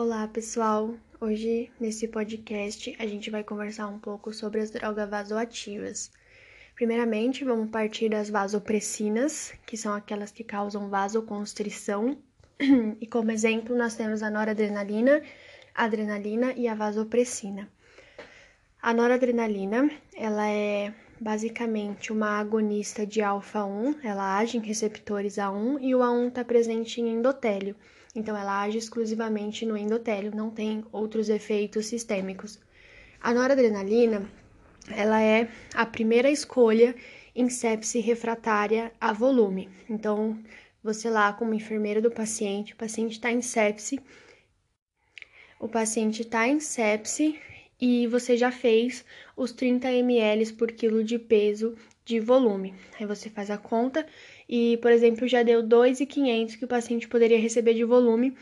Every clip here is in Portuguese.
Olá, pessoal! Hoje, nesse podcast, a gente vai conversar um pouco sobre as drogas vasoativas. Primeiramente, vamos partir das vasopressinas, que são aquelas que causam vasoconstrição. E como exemplo, nós temos a noradrenalina, a adrenalina e a vasopressina. A noradrenalina, ela é basicamente uma agonista de alfa-1, ela age em receptores A1 e o A1 está presente em endotélio, então ela age exclusivamente no endotélio, não tem outros efeitos sistêmicos. A noradrenalina, ela é a primeira escolha em sepse refratária a volume. Então, você lá como enfermeira do paciente, o paciente está em sepse, o paciente está em sepse e você já fez os 30 ml por quilo de peso de volume. Aí você faz a conta e, por exemplo, já deu 2,500 que o paciente poderia receber de volume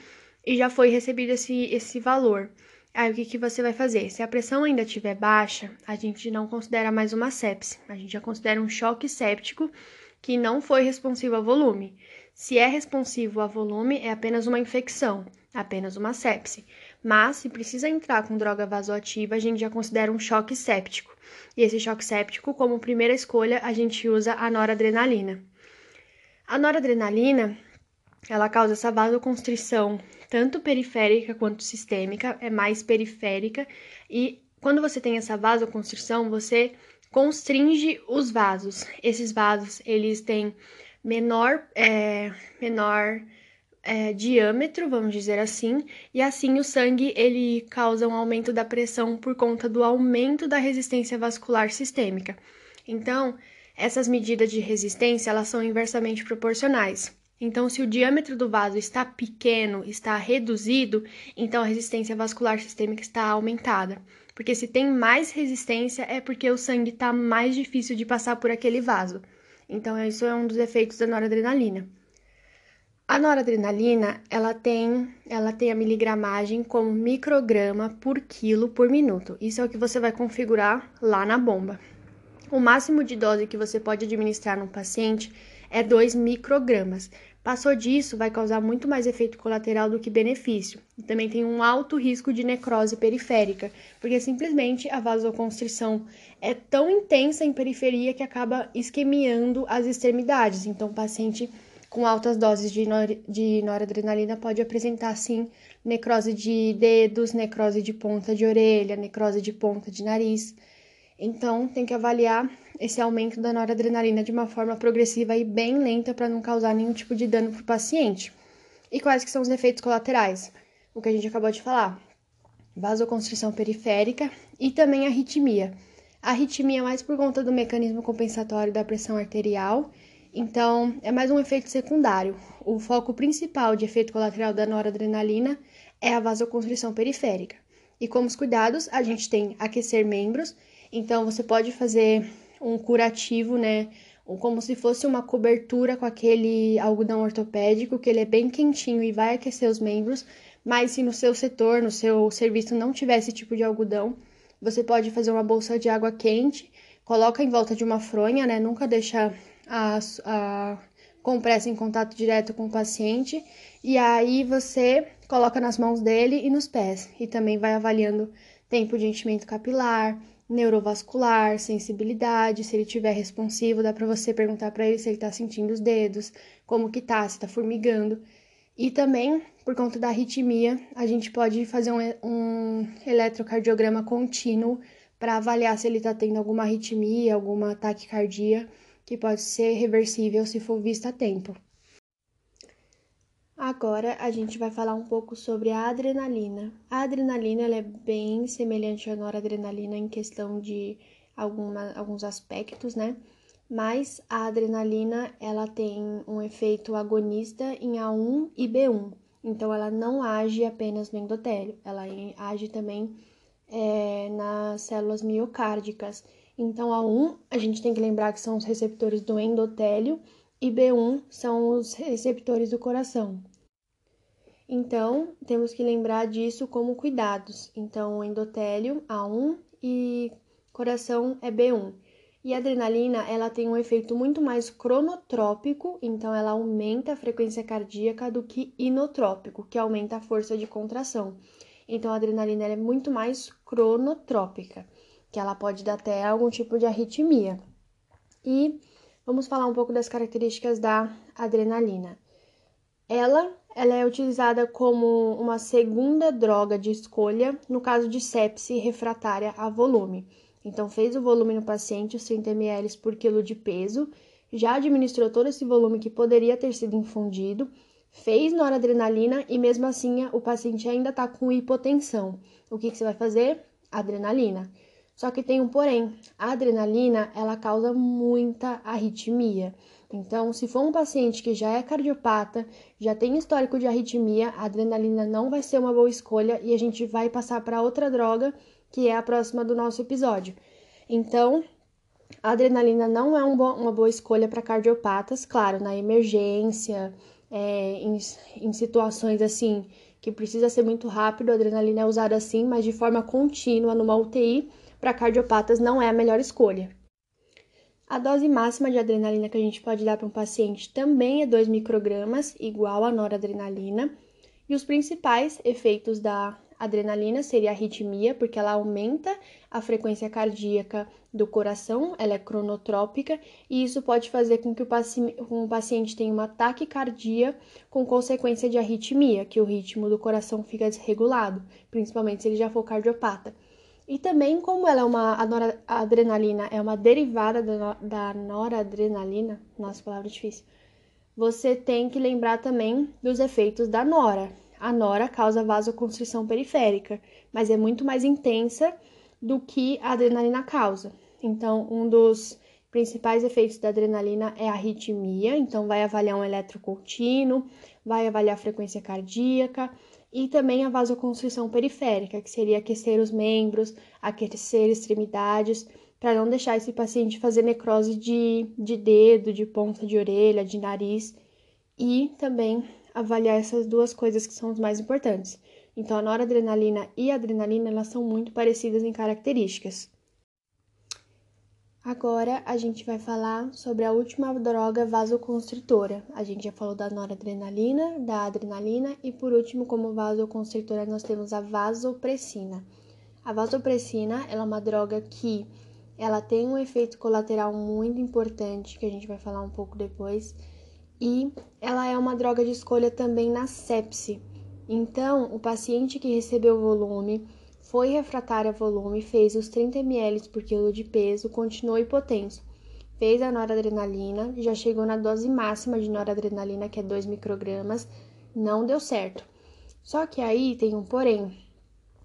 e já foi recebido esse, esse valor. Aí o que, que você vai fazer? Se a pressão ainda estiver baixa, a gente não considera mais uma sepse, a gente já considera um choque séptico que não foi responsivo a volume. Se é responsivo a volume, é apenas uma infecção, apenas uma sepse. Mas, se precisa entrar com droga vasoativa, a gente já considera um choque séptico. E esse choque séptico, como primeira escolha, a gente usa a noradrenalina. A noradrenalina, ela causa essa vasoconstrição, tanto periférica quanto sistêmica, é mais periférica, e quando você tem essa vasoconstrição, você constringe os vasos. Esses vasos, eles têm menor, é, menor é, diâmetro, vamos dizer assim, e assim o sangue ele causa um aumento da pressão por conta do aumento da resistência vascular sistêmica. Então, essas medidas de resistência elas são inversamente proporcionais. Então, se o diâmetro do vaso está pequeno, está reduzido, então a resistência vascular sistêmica está aumentada. Porque se tem mais resistência, é porque o sangue está mais difícil de passar por aquele vaso. Então, isso é um dos efeitos da noradrenalina. A noradrenalina, ela tem, ela tem a miligramagem como micrograma por quilo por minuto. Isso é o que você vai configurar lá na bomba. O máximo de dose que você pode administrar num paciente é 2 microgramas. Passou disso, vai causar muito mais efeito colateral do que benefício. E também tem um alto risco de necrose periférica, porque simplesmente a vasoconstrição é tão intensa em periferia que acaba isquemiando as extremidades. Então, o paciente com altas doses de, nor de noradrenalina pode apresentar, sim, necrose de dedos, necrose de ponta de orelha, necrose de ponta de nariz. Então, tem que avaliar esse aumento da noradrenalina de uma forma progressiva e bem lenta para não causar nenhum tipo de dano para o paciente. E quais que são os efeitos colaterais? O que a gente acabou de falar. Vasoconstrição periférica e também arritmia. A arritmia é mais por conta do mecanismo compensatório da pressão arterial então, é mais um efeito secundário. O foco principal de efeito colateral da noradrenalina é a vasoconstrição periférica. E como os cuidados, a gente tem aquecer membros. Então, você pode fazer um curativo, né? Como se fosse uma cobertura com aquele algodão ortopédico, que ele é bem quentinho e vai aquecer os membros. Mas se no seu setor, no seu serviço não tiver esse tipo de algodão, você pode fazer uma bolsa de água quente, coloca em volta de uma fronha, né? Nunca deixa a, a compressa em contato direto com o paciente e aí você coloca nas mãos dele e nos pés e também vai avaliando tempo de enchimento capilar, neurovascular, sensibilidade, se ele tiver responsivo, dá para você perguntar para ele se ele está sentindo os dedos, como que tá, se está formigando. E também, por conta da arritmia, a gente pode fazer um, um eletrocardiograma contínuo para avaliar se ele está tendo alguma arritmia, alguma taquicardia que pode ser reversível se for vista a tempo. Agora a gente vai falar um pouco sobre a adrenalina. A adrenalina é bem semelhante à noradrenalina em questão de alguma, alguns aspectos, né? Mas a adrenalina ela tem um efeito agonista em A1 e B1. Então ela não age apenas no endotélio, ela age também é, nas células miocárdicas. Então, A1 a gente tem que lembrar que são os receptores do endotélio e B1 são os receptores do coração. Então, temos que lembrar disso como cuidados. Então, endotélio A1 e coração é B1. E a adrenalina, ela tem um efeito muito mais cronotrópico, então ela aumenta a frequência cardíaca do que inotrópico, que aumenta a força de contração. Então a adrenalina é muito mais cronotrópica, que ela pode dar até algum tipo de arritmia. E vamos falar um pouco das características da adrenalina. Ela, ela é utilizada como uma segunda droga de escolha no caso de sepse refratária a volume. Então, fez o volume no paciente, os 30 ml por quilo de peso, já administrou todo esse volume que poderia ter sido infundido, fez noradrenalina e mesmo assim o paciente ainda está com hipotensão. O que, que você vai fazer? Adrenalina. Só que tem um porém, a adrenalina ela causa muita arritmia. Então, se for um paciente que já é cardiopata, já tem histórico de arritmia, a adrenalina não vai ser uma boa escolha e a gente vai passar para outra droga, que é a próxima do nosso episódio. Então, a adrenalina não é um bo uma boa escolha para cardiopatas, claro, na emergência, é, em, em situações assim que precisa ser muito rápido, a adrenalina é usada assim, mas de forma contínua numa UTI, para cardiopatas não é a melhor escolha. A dose máxima de adrenalina que a gente pode dar para um paciente também é 2 microgramas, igual a noradrenalina. E os principais efeitos da adrenalina seria arritmia, porque ela aumenta a frequência cardíaca do coração, ela é cronotrópica, e isso pode fazer com que o, paci o paciente tenha uma taquicardia com consequência de arritmia, que o ritmo do coração fica desregulado, principalmente se ele já for cardiopata. E também, como ela é uma a adrenalina é uma derivada da, da noradrenalina, nossa palavra difícil, você tem que lembrar também dos efeitos da nora. A nora causa vasoconstrição periférica, mas é muito mais intensa do que a adrenalina causa. Então, um dos principais efeitos da adrenalina é a arritmia, então vai avaliar um eletrocontínuo, vai avaliar a frequência cardíaca, e também a vasoconstrição periférica, que seria aquecer os membros, aquecer extremidades, para não deixar esse paciente fazer necrose de, de dedo, de ponta de orelha, de nariz, e também avaliar essas duas coisas que são as mais importantes. Então, a noradrenalina e a adrenalina elas são muito parecidas em características. Agora a gente vai falar sobre a última droga vasoconstritora. A gente já falou da noradrenalina, da adrenalina e por último, como vasoconstritora, nós temos a vasopressina. A vasopressina é uma droga que ela tem um efeito colateral muito importante, que a gente vai falar um pouco depois, e ela é uma droga de escolha também na sepse. Então, o paciente que recebeu volume foi refratário a volume, fez os 30 ml por quilo de peso, continuou hipotenso. Fez a noradrenalina, já chegou na dose máxima de noradrenalina, que é 2 microgramas, não deu certo. Só que aí tem um porém.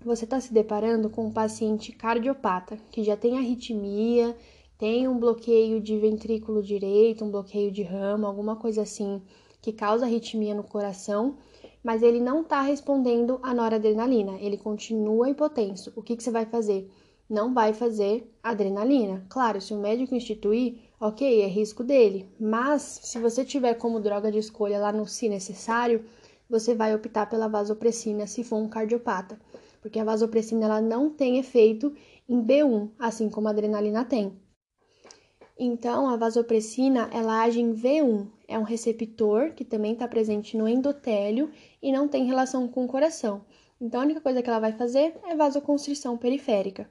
Você está se deparando com um paciente cardiopata, que já tem arritmia, tem um bloqueio de ventrículo direito, um bloqueio de ramo, alguma coisa assim, que causa arritmia no coração mas ele não está respondendo à noradrenalina, ele continua hipotenso. O que, que você vai fazer? Não vai fazer adrenalina. Claro, se o médico instituir, ok, é risco dele, mas se você tiver como droga de escolha lá no se necessário, você vai optar pela vasopressina se for um cardiopata, porque a vasopressina ela não tem efeito em B1, assim como a adrenalina tem. Então, a vasopressina ela age em V1, é um receptor que também está presente no endotélio e não tem relação com o coração. Então, a única coisa que ela vai fazer é vasoconstrição periférica.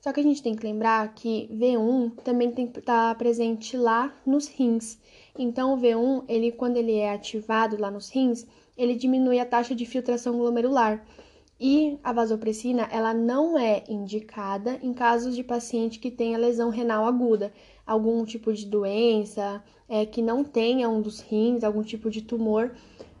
Só que a gente tem que lembrar que V1 também tem que estar tá presente lá nos rins. Então, o V1, ele, quando ele é ativado lá nos rins, ele diminui a taxa de filtração glomerular. E a vasopressina, ela não é indicada em casos de paciente que tenha lesão renal aguda, algum tipo de doença, é, que não tenha um dos rins, algum tipo de tumor,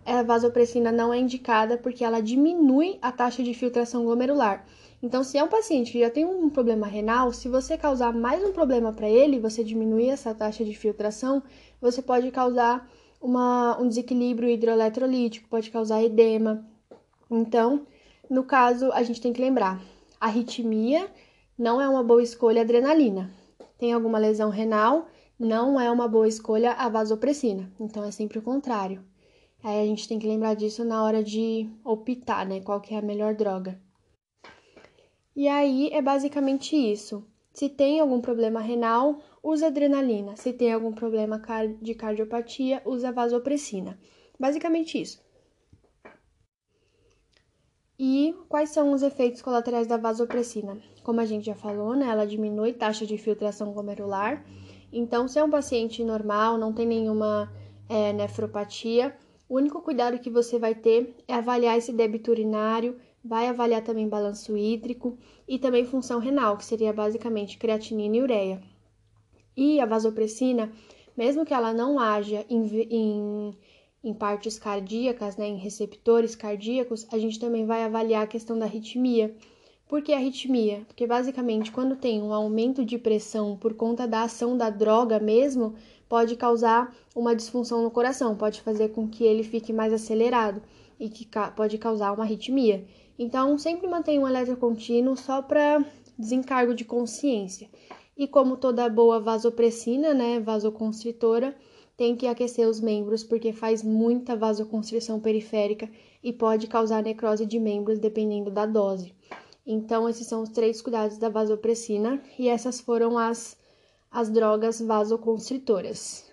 a vasopressina não é indicada porque ela diminui a taxa de filtração glomerular. Então, se é um paciente que já tem um problema renal, se você causar mais um problema para ele, você diminuir essa taxa de filtração, você pode causar uma, um desequilíbrio hidroeletrolítico, pode causar edema. Então, no caso, a gente tem que lembrar: arritmia não é uma boa escolha adrenalina. Tem alguma lesão renal, não é uma boa escolha a vasopressina. Então é sempre o contrário. Aí a gente tem que lembrar disso na hora de optar, né? Qual que é a melhor droga. E aí é basicamente isso. Se tem algum problema renal, usa adrenalina. Se tem algum problema de cardiopatia, usa vasopressina. Basicamente isso. E quais são os efeitos colaterais da vasopressina? Como a gente já falou, né, ela diminui taxa de filtração glomerular. Então, se é um paciente normal, não tem nenhuma é, nefropatia, o único cuidado que você vai ter é avaliar esse débito urinário, vai avaliar também balanço hídrico e também função renal, que seria basicamente creatinina e ureia. E a vasopressina, mesmo que ela não haja em, em, em partes cardíacas, né, em receptores cardíacos, a gente também vai avaliar a questão da arritmia. Por que arritmia? Porque basicamente quando tem um aumento de pressão por conta da ação da droga mesmo, pode causar uma disfunção no coração, pode fazer com que ele fique mais acelerado e que pode causar uma arritmia. Então, sempre mantenha um eletro contínuo só para desencargo de consciência. E como toda boa vasopressina, né, vasoconstritora, tem que aquecer os membros porque faz muita vasoconstrição periférica e pode causar necrose de membros dependendo da dose. Então, esses são os três cuidados da vasopressina e essas foram as as drogas vasoconstritoras.